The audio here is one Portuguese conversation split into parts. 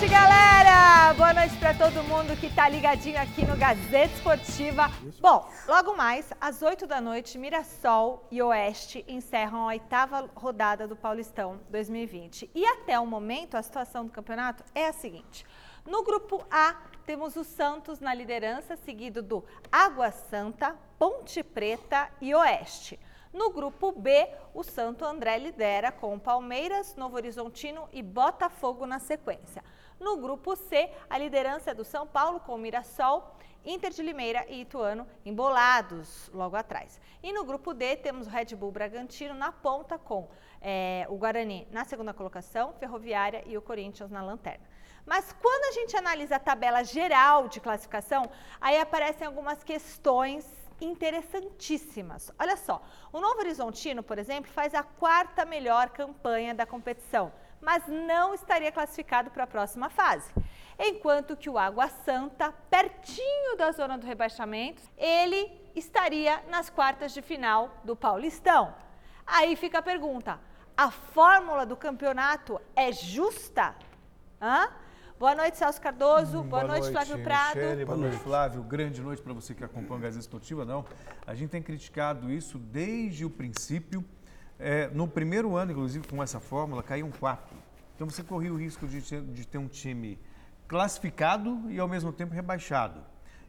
noite, galera! Boa noite para todo mundo que tá ligadinho aqui no Gazeta Esportiva. Bom, logo mais, às 8 da noite, Mirassol e Oeste encerram a oitava rodada do Paulistão 2020. E até o momento, a situação do campeonato é a seguinte: no grupo A, temos o Santos na liderança, seguido do Água Santa, Ponte Preta e Oeste. No grupo B, o Santo André lidera com Palmeiras, Novo Horizontino e Botafogo na sequência. No grupo C, a liderança é do São Paulo com Mirassol, Inter de Limeira e Ituano embolados logo atrás. E no grupo D, temos o Red Bull Bragantino na ponta com é, o Guarani na segunda colocação, Ferroviária e o Corinthians na lanterna. Mas quando a gente analisa a tabela geral de classificação, aí aparecem algumas questões interessantíssimas. Olha só, o Novo Horizontino, por exemplo, faz a quarta melhor campanha da competição, mas não estaria classificado para a próxima fase. Enquanto que o Água Santa, pertinho da zona do rebaixamento, ele estaria nas quartas de final do Paulistão. Aí fica a pergunta: a fórmula do campeonato é justa? Hã? Boa noite, Celso Cardoso. Hum, boa, boa, noite, Flávio Prado. Michele, boa noite, Flávio. Grande noite para você que acompanha a Gazeta Esportiva. Não, a gente tem criticado isso desde o princípio. É, no primeiro ano, inclusive, com essa fórmula, caiu um quatro. Então você corria o risco de ter, de ter um time classificado e ao mesmo tempo rebaixado.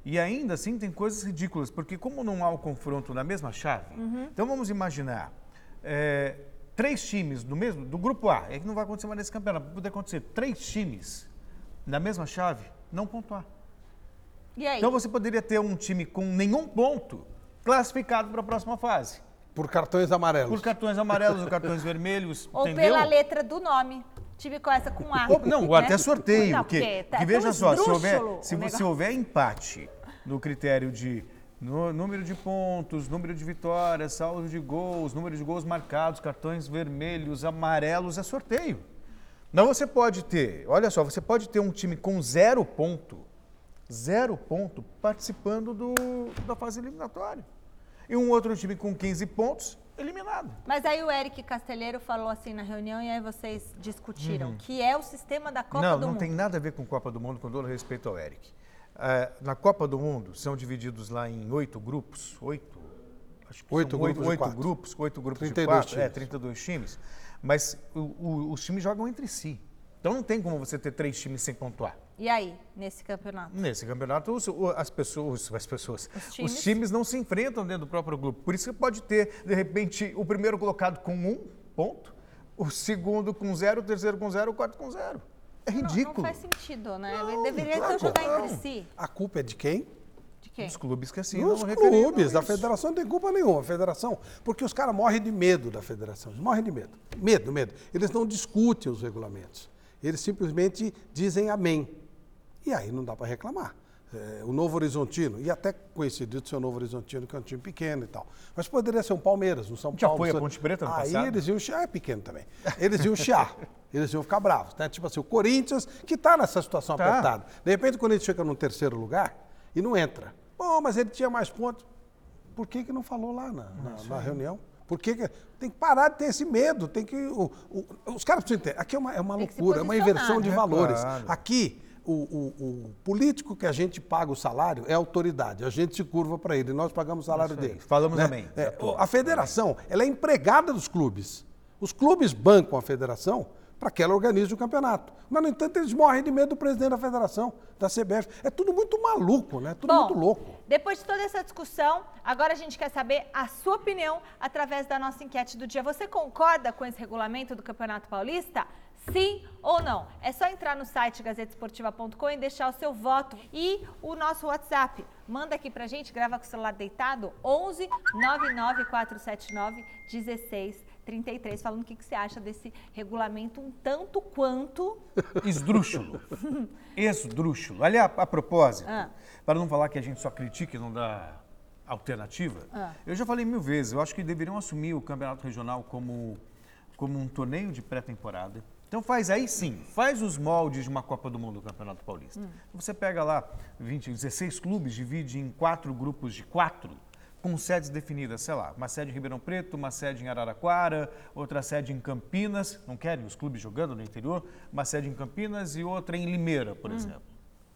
E ainda assim tem coisas ridículas, porque como não há o confronto na mesma chave, uhum. então vamos imaginar é, três times do mesmo, do grupo A, é que não vai acontecer mais nesse campeonato, pode acontecer três times na mesma chave, não pontuar. Então você poderia ter um time com nenhum ponto classificado para a próxima fase. Por cartões amarelos. Por cartões amarelos ou cartões vermelhos. Ou entendeu? pela letra do nome. Time começa com A. Não, ou até né? sorteio. Não, porque, que, veja só, se houver, se, se houver empate no critério de no, número de pontos, número de vitórias, saldo de gols, número de gols marcados, cartões vermelhos, amarelos, é sorteio. Não, você pode ter, olha só, você pode ter um time com zero ponto, zero ponto, participando do, da fase eliminatória. E um outro time com 15 pontos, eliminado. Mas aí o Eric Castelheiro falou assim na reunião e aí vocês discutiram, uhum. que é o sistema da Copa não, do não Mundo. Não, não tem nada a ver com Copa do Mundo, com todo respeito ao Eric. Uh, na Copa do Mundo, são divididos lá em oito grupos, oito, acho que oito, grupos, oito, oito grupos, oito grupos de quatro, times. é, 32 times. Mas o, o, os times jogam entre si. Então não tem como você ter três times sem pontuar. E aí, nesse campeonato? Nesse campeonato, os, as pessoas, as pessoas, os times? os times não se enfrentam dentro do próprio grupo. Por isso que pode ter, de repente, o primeiro colocado com um ponto, o segundo com zero, o terceiro com zero, o quarto com zero. É ridículo. Não, não faz sentido, né? Não, Deveria claro, então jogar não. entre si. A culpa é de quem? quem? Os clubes que assim Os clubes, a federação não tem culpa nenhuma, a federação, porque os caras morrem de medo da federação, eles morrem de medo. Medo, medo. Eles não discutem os regulamentos. Eles simplesmente dizem amém. E aí não dá para reclamar. É, o Novo Horizontino, e até conhecido de ser o Novo Horizontino, que é um time pequeno e tal. Mas poderia ser um Palmeiras, um São Já Paulo. Já foi a Ponte Preta no Aí passado? eles iam chiar, é pequeno também. Eles iam chiar, eles iam ficar bravos. Né? Tipo assim, o Corinthians, que está nessa situação tá. apertada. De repente, quando ele chega no terceiro lugar e não entra. Bom, mas ele tinha mais pontos. Por que, que não falou lá na, na, na reunião? Por que, que, tem que parar de ter esse medo? Tem que. O, o, os caras precisam entender. Aqui é uma, é uma loucura, é uma inversão de né? valores. Claro. Aqui, o, o, político que a gente paga o salário é a autoridade. A gente se curva para ele, nós pagamos o salário dele. Falamos né? também. É, a federação, ela é empregada dos clubes. Os clubes bancam a federação para que ela organize o campeonato. Mas, no entanto, eles morrem de medo do presidente da federação, da CBF. É tudo muito maluco, né? Tudo Bom, muito louco. Depois de toda essa discussão, agora a gente quer saber a sua opinião através da nossa enquete do dia. Você concorda com esse regulamento do Campeonato Paulista? Sim ou não? É só entrar no site gazetesportiva.com e deixar o seu voto. E o nosso WhatsApp. Manda aqui pra gente, grava com o celular deitado, 11 99479 16 33, falando o que, que você acha desse regulamento um tanto quanto... Esdrúxulo. Esdrúxulo. Aliás, a, a propósito, ah. para não falar que a gente só critica e não dá alternativa, ah. eu já falei mil vezes, eu acho que deveriam assumir o campeonato regional como, como um torneio de pré-temporada. Então faz aí sim, faz os moldes de uma Copa do Mundo do Campeonato Paulista. Hum. Você pega lá 20, 16 clubes, divide em quatro grupos de quatro, com sedes definidas, sei lá, uma sede em Ribeirão Preto, uma sede em Araraquara, outra sede em Campinas, não querem os clubes jogando no interior, uma sede em Campinas e outra em Limeira, por exemplo.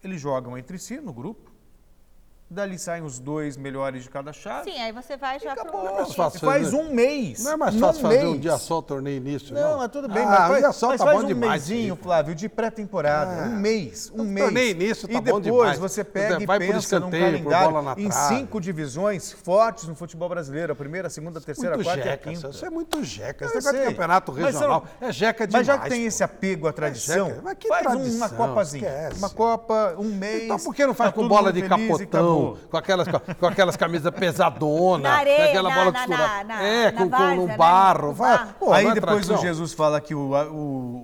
Eles jogam entre si no grupo, dali saem os dois melhores de cada chave. Sim, aí você vai já Acabou. pro... mais fácil Você faz fazer- um mês. Não é mais num fácil fazer um dia só o torneio início, não? Não, mas tudo bem, ah, mas um faz, dia só mas tá faz bom um demais. Flávio, de pré-temporada. Ah. Um mês, um O mês. torneio início tá e bom depois demais. você pega e Vai por pensa num escanteio, por calendário bola na em trave. cinco divisões fortes no futebol brasileiro. A primeira, a segunda, a terceira, a Muito quarta e a jeca, quinta. isso é muito jeca. Esse Eu negócio de sei. campeonato Mas regional não- é jeca demais. Mas já que tem pô. esse apego à tradição, jeca. Mas que faz uma copazinha. Esquece. Uma copa, um mês. Então por que não faz tá com todo bola mundo de feliz e capotão, acabou? com aquelas, com aquelas camisas pesadonas, Na areia, aquela na- bola na- costurada? na- é, na com, com várzea, no né? barro. No vai-. Pô, Aí não é depois o? Jesus fala que o,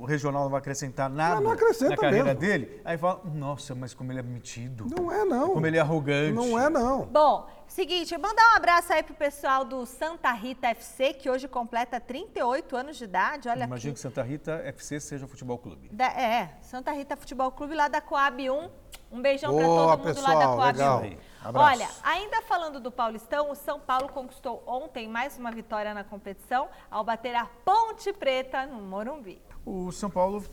o regional não vai acrescentar nada não acrescenta na carreira mesmo. dele. Aí fala, nossa, mas como ele é metido. Não é, não. Como ele é arrogante. Não é, não. Bom, seguinte, mandar um abraço aí pro pessoal do Santa Rita FC, que hoje completa 38 anos de idade. Olha Imagino aqui. que Santa Rita FC seja futebol clube. Da- é, Santa Rita Futebol Clube lá da Coab 1. Um beijão pra Boa, todo mundo lá da pessoal, Coab legal. 1. Aí, abraço. Olha, ainda falando do Paulistão, o São Paulo conquistou ontem mais uma vitória na competição ao bater a Ponte Preta no Morumbi. O São Paulo,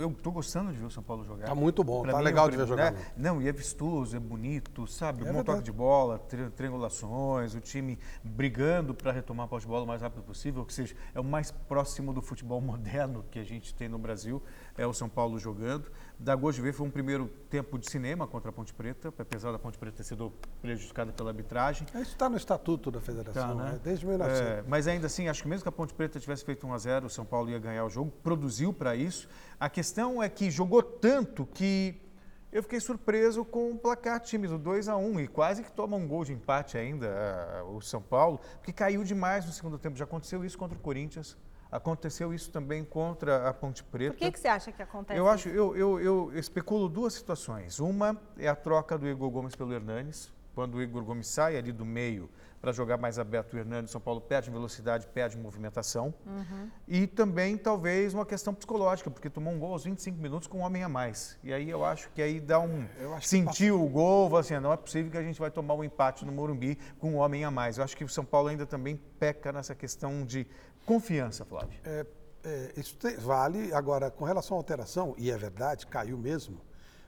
eu, tô gostando de ver o São Paulo jogar. Tá muito bom, Pra tá mim, legal é um de ver jogar né? Não, e é vistoso, é bonito, sabe? É Bom verdade. toque de bola, tri- triangulações, o time brigando para retomar a posse de bola o mais rápido possível, ou seja, é o mais próximo do futebol moderno que a gente tem no Brasil, é o São Paulo jogando. Da gosto de ver, foi um primeiro tempo de cinema contra a Ponte Preta, apesar da Ponte Preta ter sido prejudicada pela arbitragem. Isso está no estatuto da federação, né? desde 1900. É, mas ainda assim, acho que mesmo que a Ponte Preta tivesse feito 1 a 0 o São Paulo ia ganhar o jogo, produziu para isso. A questão é que jogou tanto que eu fiquei surpreso com o placar time do 2 a 1 e quase que toma um gol de empate ainda ah, o São Paulo, porque caiu demais no segundo tempo. Já aconteceu isso contra o Corinthians, aconteceu isso também contra a Ponte Preta. Por que, que você acha que acontece Eu acho, eu, eu, eu especulo duas situações. Uma é a troca do Igor Gomes pelo Hernanes. Quando o Igor Gomes sai ali do meio para jogar mais aberto o Hernanes, São Paulo perde velocidade, perde movimentação. Uhum. E também talvez uma questão psicológica, porque tomou um gol aos 25 minutos com um homem a mais. E aí eu acho que aí dá um Eu acho que sentiu o gol, assim, não é possível que a gente vai tomar um empate no Morumbi com um homem a mais. Eu acho que o São Paulo ainda também peca nessa questão de confiança, Flávio. É, é, isso te- vale. Agora, com relação à alteração, e é verdade, caiu mesmo,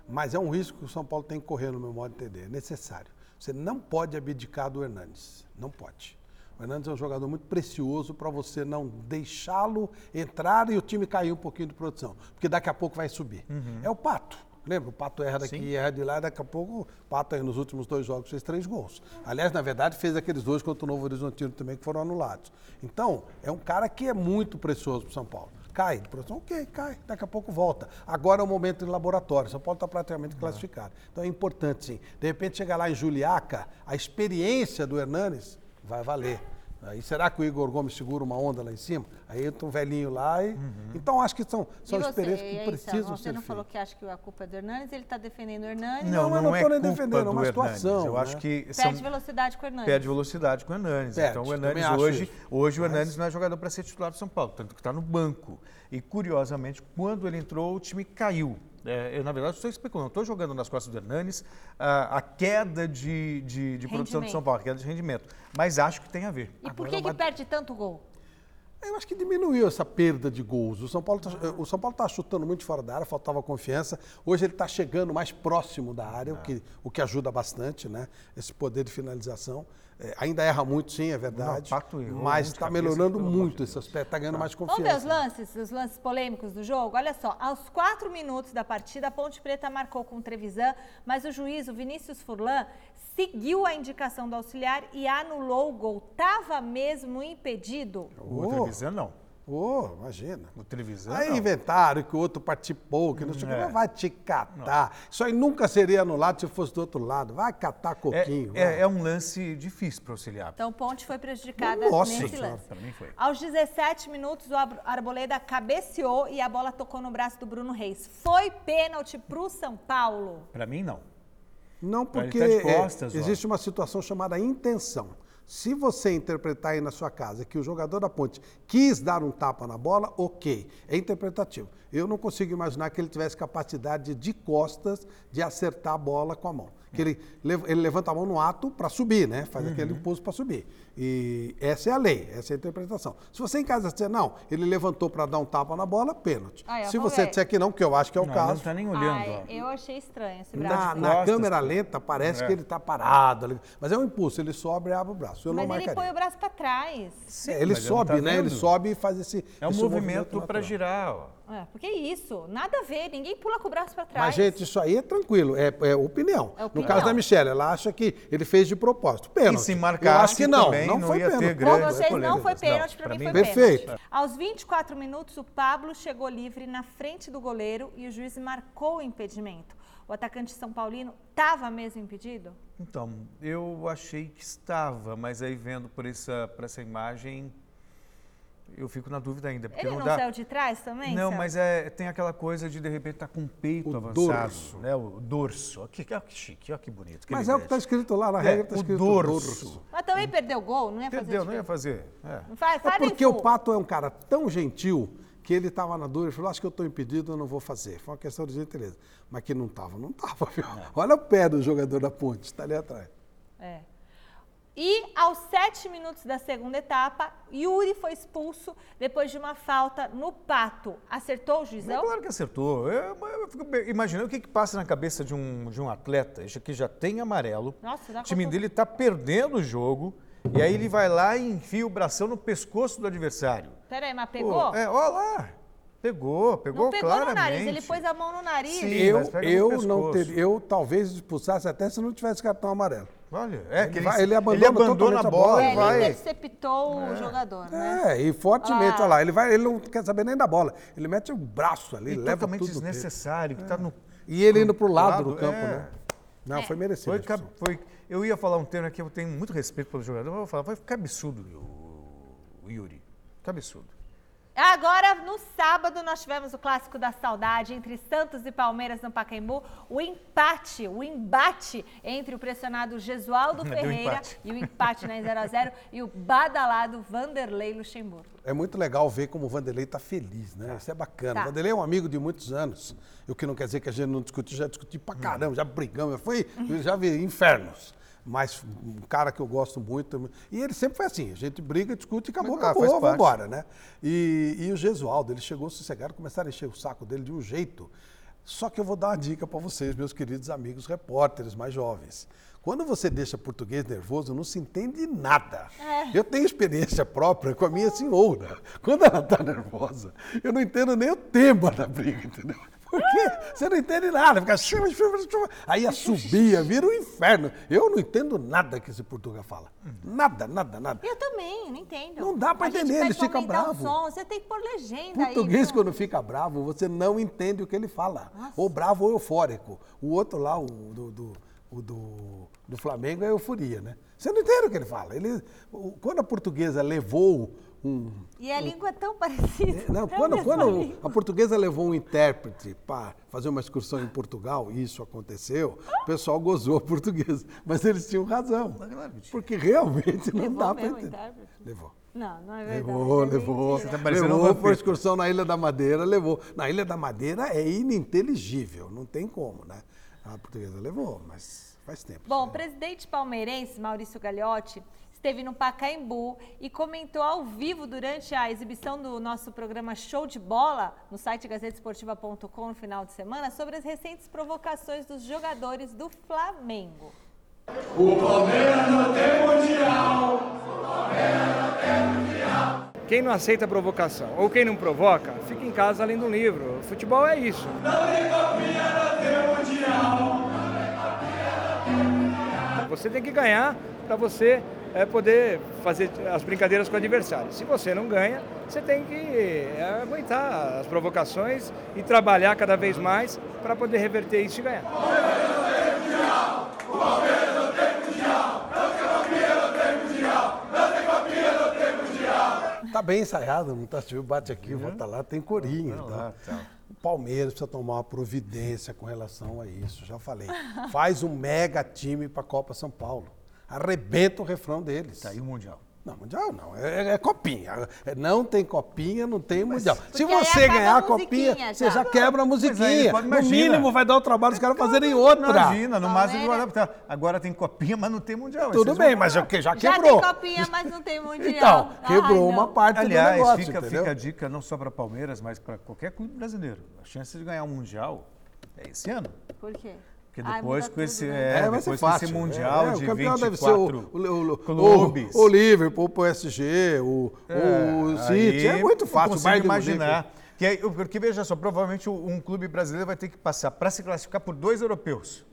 mas é um risco que o São Paulo tem que correr, no meu modo de entender. É necessário. Você não pode abdicar do Hernandes. Não pode. O Hernandes é um jogador muito precioso para você não deixá-lo entrar e o time cair um pouquinho de produção. Porque daqui a pouco vai subir. É o Pato. Lembra? O Pato erra daqui, Sim. erra de lá, daqui a pouco o Pato aí nos últimos dois jogos fez três gols. Aliás, na verdade, fez aqueles dois contra o Novo Horizontino também que foram anulados. Então, é um cara que é muito precioso para o São Paulo. Cai de produção, ok, cai, daqui a pouco volta. Agora é o momento de laboratório, São Paulo está praticamente classificado. Então é importante sim. De repente chegar lá em Juliaca, a experiência do Hernanes vai valer. Aí será que o Igor Gomes segura uma onda lá em cima? Aí entra um velhinho lá e. Então acho que são, são você, experiências que precisam Celso, você ser não falou feitas. que acha que a culpa é do Hernanes, ele está defendendo o Hernanes. Não, eu não é tô nem defendendo, é uma situação, Eu né? acho que Perde são- velocidade com o Hernanes. perde velocidade com o Hernanes. Perde, então o acho hoje, hoje o Mas- Hernanes não é jogador para ser titular do São Paulo, tanto que está no banco. E curiosamente, quando ele entrou, o time caiu. É, eu, na verdade, estou especulando, estou jogando nas costas do Hernanes a, a queda de, de, de produção Rendimento. São Paulo, a queda de rendimento. Mas acho que tem a ver. E por Agora que, que uma- perde tanto gol? Eu acho que diminuiu essa perda de gols. O São Paulo tá, o São Paulo está chutando muito fora da área, faltava confiança. Hoje ele está chegando mais próximo da área, o, que, o que ajuda bastante, né? Esse poder de finalização. É, ainda erra muito, sim, é verdade. Não, errou, mas um de está melhorando muito esse aspecto, está ganhando mais Vamos ver os confiança. lances, os lances polêmicos do jogo? Olha só, aos quatro minutos da partida, a Ponte Preta marcou com o Trevisan, mas o juiz, o Vinícius Furlan, seguiu a indicação do auxiliar e anulou o gol. Tava mesmo impedido? O Oh. Trevisan não. Ô, imagina. O Trevisan Aí não. inventaram que o outro participou, que não sei o que, É. mas vai te catar. Isso aí nunca seria anulado se fosse do outro lado. Vai catar É, coquinho. vai. é, é um lance difícil para auxiliar. Então, Ponte foi prejudicada Nossa nesse Senhora, lance. pra mim foi. Aos 17 minutos, o Ar- Arboleda cabeceou e a bola tocou no braço do Bruno Reis. Foi pênalti para o São Paulo. Para mim, não. Não, Ele porque tá de é, costas, ó. existe uma situação chamada intenção. Se você interpretar aí na sua casa que o jogador da ponte quis dar um tapa na bola, ok, é interpretativo. Eu não consigo imaginar que ele tivesse capacidade de costas de acertar a bola com a mão. Que ele, ele levanta a mão no ato para subir, né? Faz aquele Uhum. impulso para subir. E essa é a lei, essa é a interpretação. Se você em casa disser, não, ele levantou para dar um tapa na bola, pênalti. Ó, Se você ver. disser que não, que eu acho que é o Não, ele caso, não está nem olhando. Ai, eu achei estranho esse na, braço. na costas. câmera lenta parece É. que ele está parado. ali. Mas é um impulso, ele sobe e abre o braço. Eu Mas não ele marcaria. põe o braço pra trás. Sim, É, ele sobe, tá né? Ele vendo. sobe e faz esse. É um esse movimento para natural. girar, ó. É, porque é isso, nada a ver, ninguém pula com o braço pra trás. Mas, gente, isso aí é tranquilo, é, é opinião. É No opinião. caso da Michelle, ela acha que ele fez de propósito. Pênalti. E se Eu marcasse acho que não, também, não, não foi ia ter pênalti. Grandes vocês não foi pênalti, pra mim mim foi Perfeito. pênalti. Aos 24 minutos, o Pablo chegou livre na frente do goleiro e o juiz marcou o impedimento. O atacante São Paulino estava mesmo impedido? Então, eu achei que estava, mas aí vendo por essa, por essa imagem, eu fico na dúvida ainda. Porque Ele não não dá... saiu de trás também? Não, mas é, tem aquela coisa de de repente estar com o peito O avançado, dorso. né? O dorso. Olha que, olha que chique, olha que bonito. que Mas é o que está elegante. escrito lá na É, regra, está o escrito dorso. Mas também perdeu o gol, não ia fazer Entendeu? Não ia fazer. É. Não faz, É faz nem porque o. Pato é um cara tão gentil que ele estava na dúvida e falou: acho que eu estou impedido, eu não vou fazer. Foi uma questão de gentileza. Mas que não estava, não estava, viu? Olha o pé do jogador da ponte, está ali atrás. É. E aos sete minutos da segunda etapa, Yuri foi expulso depois de uma falta no pato. Acertou o É juizão? claro que acertou. Eu, eu fico imaginando o que, que passa na cabeça de um, de um atleta. Aqui já tem amarelo. Nossa, o time conta- dele está perdendo o jogo. E aí ele vai lá e enfia o bração no pescoço do adversário. Peraí, mas Pô, pegou? é, olha lá. Pegou, pegou não pegou claramente. no nariz, ele pôs a mão no nariz. Sim. eu mas pega no eu não teria, eu talvez expulsasse até se não tivesse cartão amarelo. Olha, é Ele que ele, vai- ele abandona ele abandona a a bola. É, ele vai. interceptou o jogador, né? É, e fortemente, Ah. olha lá, ele, vai, ele não quer saber nem da bola. Ele mete o braço ali, E leva totalmente tudo. desnecessário, que tá no. E ele indo pro lado, lado, do campo, é. né? Não, É. foi merecido. Foi, foi- eu ia falar um termo aqui, eu tenho muito respeito pelo jogador, mas eu vou falar, foi cabeçudo o, o Yuri. Cabeçudo. Agora, no sábado, nós tivemos o clássico da saudade entre Santos e Palmeiras no Pacaembu. O empate, o embate entre o pressionado Gesualdo Ferreira e o empate na 0x0 e o badalado Vanderlei Luxemburgo. É muito legal ver como o Vanderlei está feliz, né? Isso é bacana. Tá. O Vanderlei é um amigo de muitos anos. O que não quer dizer que a gente não discutiu, já discuti pra caramba, já brigamos, foi, eu já vi infernos. Mas um cara que eu gosto muito. E ele sempre foi assim: a gente briga, discute e acabou, Ah, acabou, vamos embora, né? E, e o Gesualdo, ele chegou sossegado, começaram a encher o saco dele de um jeito. Só que eu vou dar uma dica para vocês, meus queridos amigos repórteres mais jovens. Quando você deixa português nervoso, não se entende nada. Eu tenho experiência própria com a minha senhora. Quando ela está nervosa, eu não entendo nem o tema da briga, entendeu? Porque você não entende nada, fica. chuva, chuva, chuva. Aí assobia, vira um inferno. Eu não entendo nada que esse português fala. Nada, nada, nada. Eu também, não entendo. Não dá pra A gente entender, pede eles pra ficam aumentar o bravos. som, você tem que pôr legenda aí. Português, pô. quando fica bravo, você não entende o que ele fala. Ou bravo ou eufórico. O outro lá, o do, do, o do, do Flamengo, é euforia, né? Você não entende o que ele fala. Ele, quando a portuguesa levou um. E a língua é tão parecida. Não, é a quando, mesma quando língua. a portuguesa levou um intérprete para fazer uma excursão em Portugal, e isso aconteceu, o pessoal gozou a portuguesa. Mas eles tinham razão. Porque realmente não Levou dá para entender. intérprete? Levou. Não, não é verdade. Levou, é levou. mentira. tá um levou por excursão na Ilha da Madeira, levou. Na Ilha da Madeira é ininteligível, não tem como, né? A portuguesa levou, mas faz tempo. Bom, o presidente palmeirense, Maurício Gagliotti, esteve no Pacaembu e comentou ao vivo durante a exibição do nosso programa Show de Bola, no site gazetesportiva.com no final de semana, sobre as recentes provocações dos jogadores do Flamengo. Quem não aceita a provocação ou quem não provoca, fica em casa lendo um livro. Futebol é isso. Você tem que ganhar para você eh, poder fazer as brincadeiras com o adversário. Se você não ganha, você tem que eh, aguentar as provocações e trabalhar cada vez mais para poder reverter isso e ganhar. Tá bem ensaiado, não tá? Viu? Bate aqui, volta lá, tem corinho. Então. lá, tá. O Palmeiras precisa tomar uma providência com relação a isso, já falei. Faz um mega time para a Copa São Paulo. Arrebenta o refrão deles. Tá aí o Mundial. Não, mundial não. É, é copinha. É, não tem copinha, não tem mundial. Se você ganhar a copinha, musiquinha você já. já quebra a Mas aí, musiquinha. pode- no mínimo vai dar o trabalho dos caras fazerem outra. Imagina, no máximo Palmeiras. agora, agora tem copinha, mas não tem mundial. Tudo bem, mas falar. o que já Já quebrou. tem copinha, mas não tem mundial. Então, quebrou Ai, uma parte do Aliás, negócio, fica, fica a dica não só para Palmeiras, mas para qualquer clube brasileiro. A chance de ganhar um mundial é esse ano. Por quê? Porque Ai, depois muda com esse, tudo, né? é, É, vai depois com esse mundial É, é, de o campeão 24 deve ser o, o, o, clubes. O, o Liverpool, o PSG, o, o É, City. aí É muito fácil. o Munique. imaginar. Que aí, porque veja só, provavelmente um clube brasileiro vai ter que passar para se classificar por dois europeus.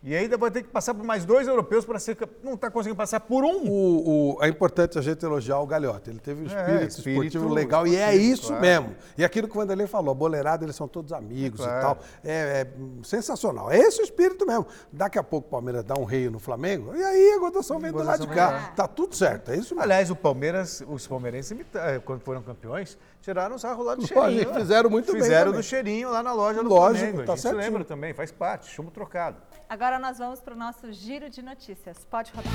E ainda vai ter que passar por mais dois europeus para ser. Não está conseguindo passar por um. O, o- é importante a gente elogiar o Galhote. Ele teve um espírito, É, espírito esportivo legal e é esportivo, isso claro. mesmo. E aquilo que o Vanderlei falou, a boleirada, eles são todos amigos Claro. e tal. É, é, sensacional. É esse o espírito mesmo. Daqui a pouco o Palmeiras dá um rei no Flamengo e aí a gotação vem do lado de cá. Tá tudo certo, é isso mesmo. Aliás, o Palmeiras, os palmeirenses, eh, quando foram campeões, tiraram o sarro lá do Lógico, cheirinho. né? fizeram muito bem Fizeram do cheirinho lá na loja do Lógico, Flamengo. tá a gente certinho. lembra também, faz parte, chumbo trocado. Agora nós vamos para o nosso giro de notícias. Pode rodar.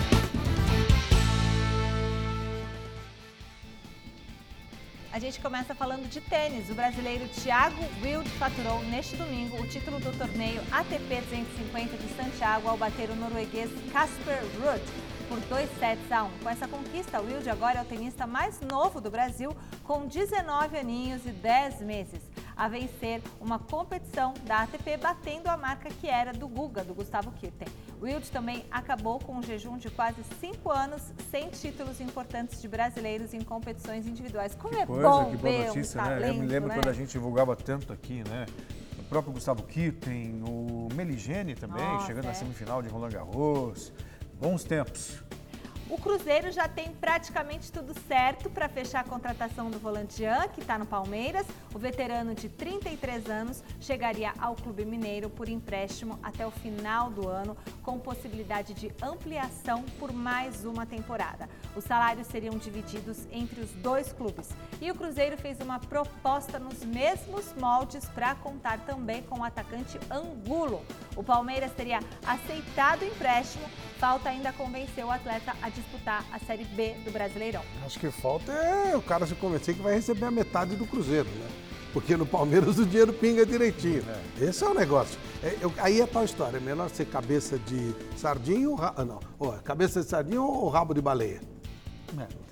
A gente começa falando de tênis. O brasileiro Thiago Wild faturou neste domingo o título do torneio ATP 250 de Santiago ao bater o norueguês Casper Ruud por 2 sets a 1. Com essa conquista, Wild agora é o tenista mais novo do Brasil, com 19 aninhos e 10 meses, a vencer uma competição da ATP, batendo a marca que era do Guga, do Gustavo Kirten. O Wild também acabou com um jejum de quase 5 anos sem títulos importantes de brasileiros em competições individuais. Como é Coisa, bom que boa ver notícia, um né? talento, Eu me lembro né? quando a gente divulgava tanto aqui, né? O próprio Gustavo Kirten, o Meligene também, Nossa, chegando é. na semifinal de Roland Garros. Bons tempos. O Cruzeiro já tem praticamente tudo certo para fechar a contratação do volante Jean, que está no Palmeiras. O veterano de 33 anos chegaria ao Clube Mineiro por empréstimo até o final do ano, com possibilidade de ampliação por mais uma temporada. Os salários seriam divididos entre os dois clubes. E o Cruzeiro fez uma proposta nos mesmos moldes para contar também com o atacante Angulo. O Palmeiras teria aceitado o empréstimo, falta ainda convencer o atleta a disputar a Série B do Brasileirão. Acho que falta é o cara se convencer que vai receber a metade do Cruzeiro, né? Porque no Palmeiras o dinheiro pinga direitinho. Esse é o negócio. É, eu- aí é tal história. É melhor ser cabeça de sardinha ou ra- ah, não. Cabeça de sardinha ou rabo de baleia?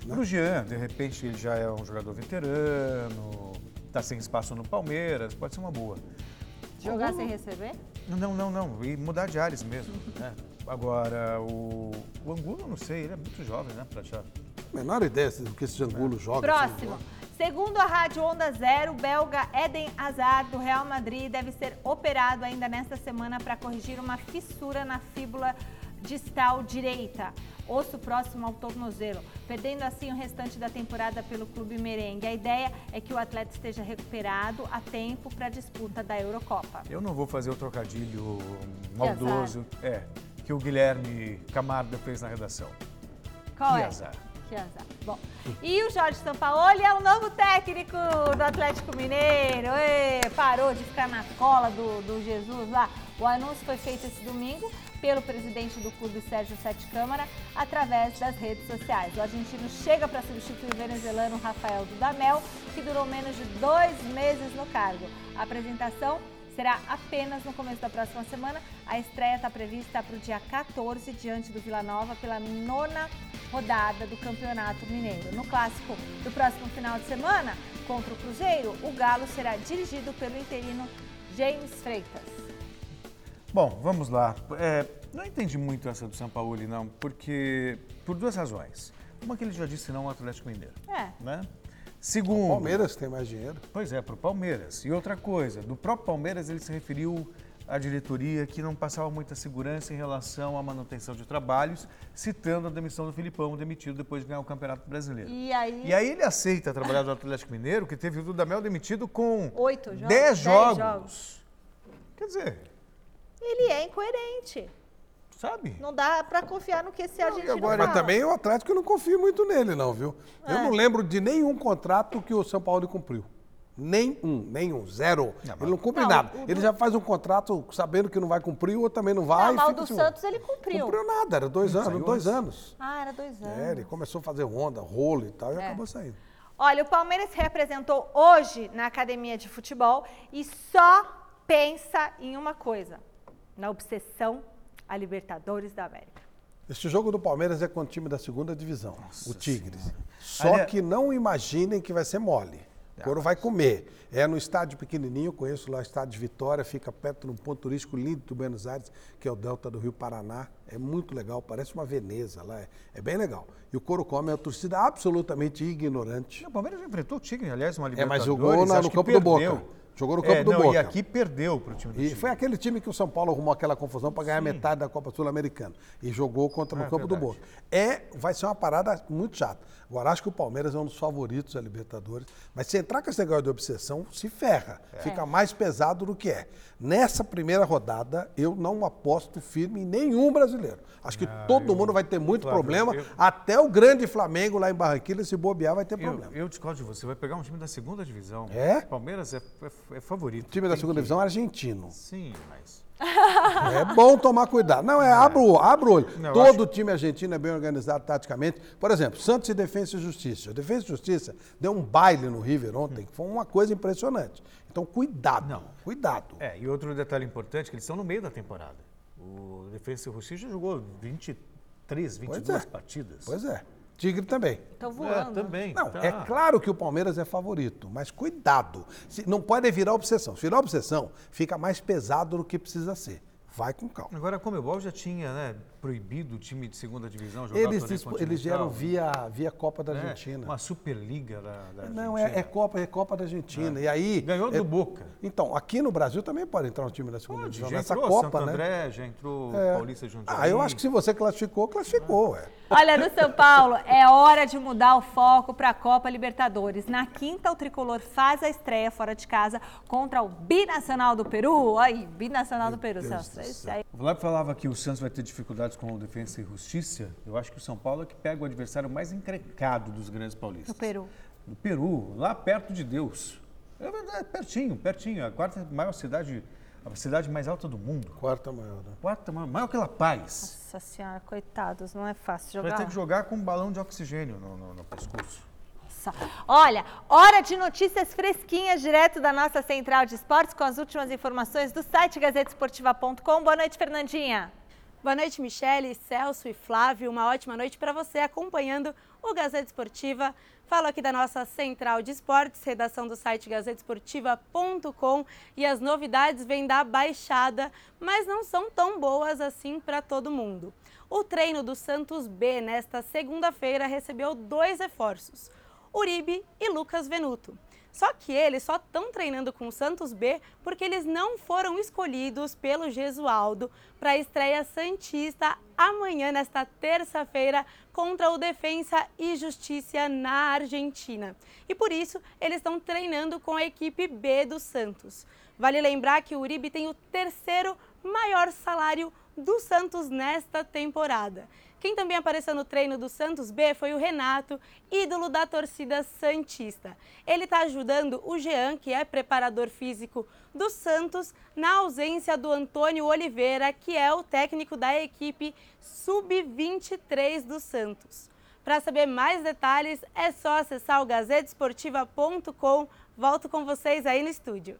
Para o Jean, de repente, ele já é um jogador veterano, está sem espaço no Palmeiras, pode ser uma boa. Jogar sem receber? Não, não, não. E mudar de áreas mesmo. Né? Agora, o, o Angulo, não sei, ele é muito jovem, né? Pra já... Menor ideia do que esse Angulo joga. Próximo. Segundo a Rádio Onda Zero, o belga Eden Hazard, do Real Madrid, deve ser operado ainda nesta semana para corrigir uma fissura na fíbula distal direita, osso próximo ao tornozelo, perdendo assim o restante da temporada pelo clube merengue. A ideia é que o atleta esteja recuperado a tempo para a disputa da Eurocopa. Eu não vou fazer o trocadilho maldoso é, que o Guilherme Camargo fez na redação. Qual que é? azar. Que azar. Bom, e o Jorge Sampaoli é o novo técnico do Atlético Mineiro. Parou de ficar na cola do, do Jesus lá. O anúncio foi feito esse domingo pelo presidente do clube, Sérgio Sete Câmara, através das redes sociais. O argentino chega para substituir o venezuelano Rafael Dudamel, que durou menos de dois meses no cargo. A apresentação será apenas no começo da próxima semana. A estreia está prevista para o dia 14, diante do Vila Nova, pela nona rodada do Campeonato Mineiro. No clássico do próximo final de semana, contra o Cruzeiro, o Galo será dirigido pelo interino James Freitas. Bom, vamos lá. É, não entendi muito essa do São Paulo, não, porque por duas razões. Uma que ele já disse não ao Atlético Mineiro. É. Né? Segundo. Palmeiras tem mais dinheiro. Pois é, para o Palmeiras. E outra coisa, do próprio Palmeiras ele se referiu à diretoria que não passava muita segurança em relação à manutenção de trabalhos, citando a demissão do Filipão, demitido depois de ganhar o Campeonato Brasileiro. E aí, E aí ele aceita trabalhar no Atlético Mineiro, que teve o Dudamel demitido com Oito jogos? 10 Dez jogos. jogos. Quer dizer, ele é incoerente. Sabe? Não dá para confiar no que esse argentino agora- fala. Mas também o Atlético eu não confio muito nele, não, viu? Eu É. não lembro de nenhum contrato que o São Paulo cumpriu. Nenhum, nenhum, zero. Não, ele não cumpre Não, nada. o Ele já faz um contrato sabendo que não vai cumprir, o outro também não vai. Não, mas o do assim, Santos ele cumpriu. Cumpriu nada, era dois anos, saiu dois anos. Ah, era dois anos. É, ele começou a fazer onda, rolo e tal, e É. acabou saindo. Olha, o Palmeiras se representou hoje na academia de futebol e só pensa em uma coisa: na obsessão a Libertadores da América. Este jogo do Palmeiras é com o time da segunda divisão, o Tigres. Só Aliás- que não imaginem que vai ser mole. O Coro vai comer. É no estádio pequenininho, eu conheço lá o estádio de Vitória, fica perto de um ponto turístico lindo do Buenos Aires, que é o Delta do Rio Paraná. É muito legal, parece uma Veneza lá, é, é bem legal. E o Coro come é uma torcida absolutamente ignorante. O Palmeiras já enfrentou o Tigre, aliás, uma É, Libertadores. mas jogou na- acho no campo do. Boca. Jogou no campo É, do não, Boca. E aqui perdeu para o time do E foi aquele time que o São Paulo arrumou aquela confusão para ganhar metade da Copa Sul-Americana. E jogou contra no É, campo do. Boca. É, vai ser uma parada muito chata. Agora, acho que o Palmeiras é um dos favoritos da Libertadores. Mas se entrar com esse negócio de obsessão, se ferra. É. Fica mais pesado do que é. Nessa primeira rodada, eu não aposto firme em nenhum brasileiro. Acho que todo mundo vai ter muito Flávio, problema. eu- Até o grande Flamengo lá em Barranquilla, se bobear, vai ter Eu, problema. eu discordo de você, vai pegar um time da segunda divisão. É? Palmeiras é, é- é favorito. O time da segunda que- divisão é argentino. Sim, mas. É bom tomar cuidado. Não, é, abre o, abre o olho. Não, Todo time argentino é bem organizado taticamente. Por exemplo, Santos e Defesa e Justiça. O Defesa e Justiça deu um baile no River ontem, que foi uma coisa impressionante. Então, cuidado. Não. Cuidado. É, e outro detalhe importante, que eles estão no meio da temporada. O Defensa e Justiça jogou 23, 22 é. partidas. Pois é. Tigre também. Estão É, voando. também. Não, tá. é claro que o Palmeiras é favorito, mas cuidado. Se- não pode virar obsessão. Se virar obsessão, fica mais pesado do que precisa ser. Vai com calma. Agora, a Comebol já tinha né, proibido o time de segunda divisão jogar Eles, torneio dispu- eles vieram continental, via, via Copa da né? Argentina. Uma Superliga da, da Não, é, é Copa, é Copa da Argentina. E aí. Ganhou é- do Boca. Então, aqui no Brasil também pode entrar um time da segunda Pode, divisão já nessa entrou Copa, Santo né? André, já entrou É. Paulista Jundiaí. Ah, eu acho que se você classificou, classificou, é. Olha, no São Paulo, é hora de mudar o foco para a Copa Libertadores. Na quinta, o tricolor faz a estreia fora de casa contra o Binacional do Peru. Aí, Binacional do Peru, aí. O Vlad falava que o Santos vai ter com o Defensa e Justiça. Eu acho que o São Paulo é que pega o adversário mais encrencado dos grandes paulistas. No Peru. No Peru, lá perto de Deus. É verdade, pertinho, pertinho. A quarta maior cidade, a cidade mais alta do mundo. Quarta maior, né? Quarta maior, maior que La Paz. Nossa senhora, coitados, não é fácil Vai jogar. ter que jogar com um balão de oxigênio no, no- no pescoço. Nossa. Olha, hora de notícias fresquinhas direto da nossa central de esportes com as últimas informações do site gazetesportiva.com. Boa noite, Fernandinha. Boa noite, Michele, Celso e Flávio. Uma ótima noite para você acompanhando o Gazeta Esportiva. Falo aqui da nossa central de esportes, redação do site gazetesportiva.com e as novidades vêm da Baixada, mas não são tão boas assim para todo mundo. O treino do Santos B nesta segunda-feira recebeu dois reforços, Uribe e Lucas Venuto. Só que eles só estão treinando com o Santos B porque eles não foram escolhidos pelo Gesualdo para a estreia Santista amanhã, nesta terça-feira, contra o Defensa e Justiça na Argentina. E por isso eles estão treinando com a equipe B do Santos. Vale lembrar que o Uribe tem o terceiro maior salário do Santos nesta temporada. Quem também apareceu no treino do Santos B foi o Renato, ídolo da torcida Santista. Ele está ajudando o Jean, que é preparador físico do Santos, na ausência do Antônio Oliveira, que é o técnico da equipe Sub-23 do Santos. Para saber mais detalhes, é só acessar o gazetesportiva.com. Volto com vocês aí no estúdio.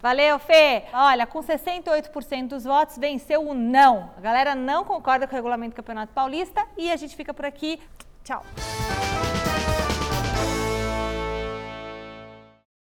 Valeu, Fê. Olha, com 68% dos votos, venceu o não. A galera não concorda com o regulamento do Campeonato Paulista e a gente fica por aqui. Tchau.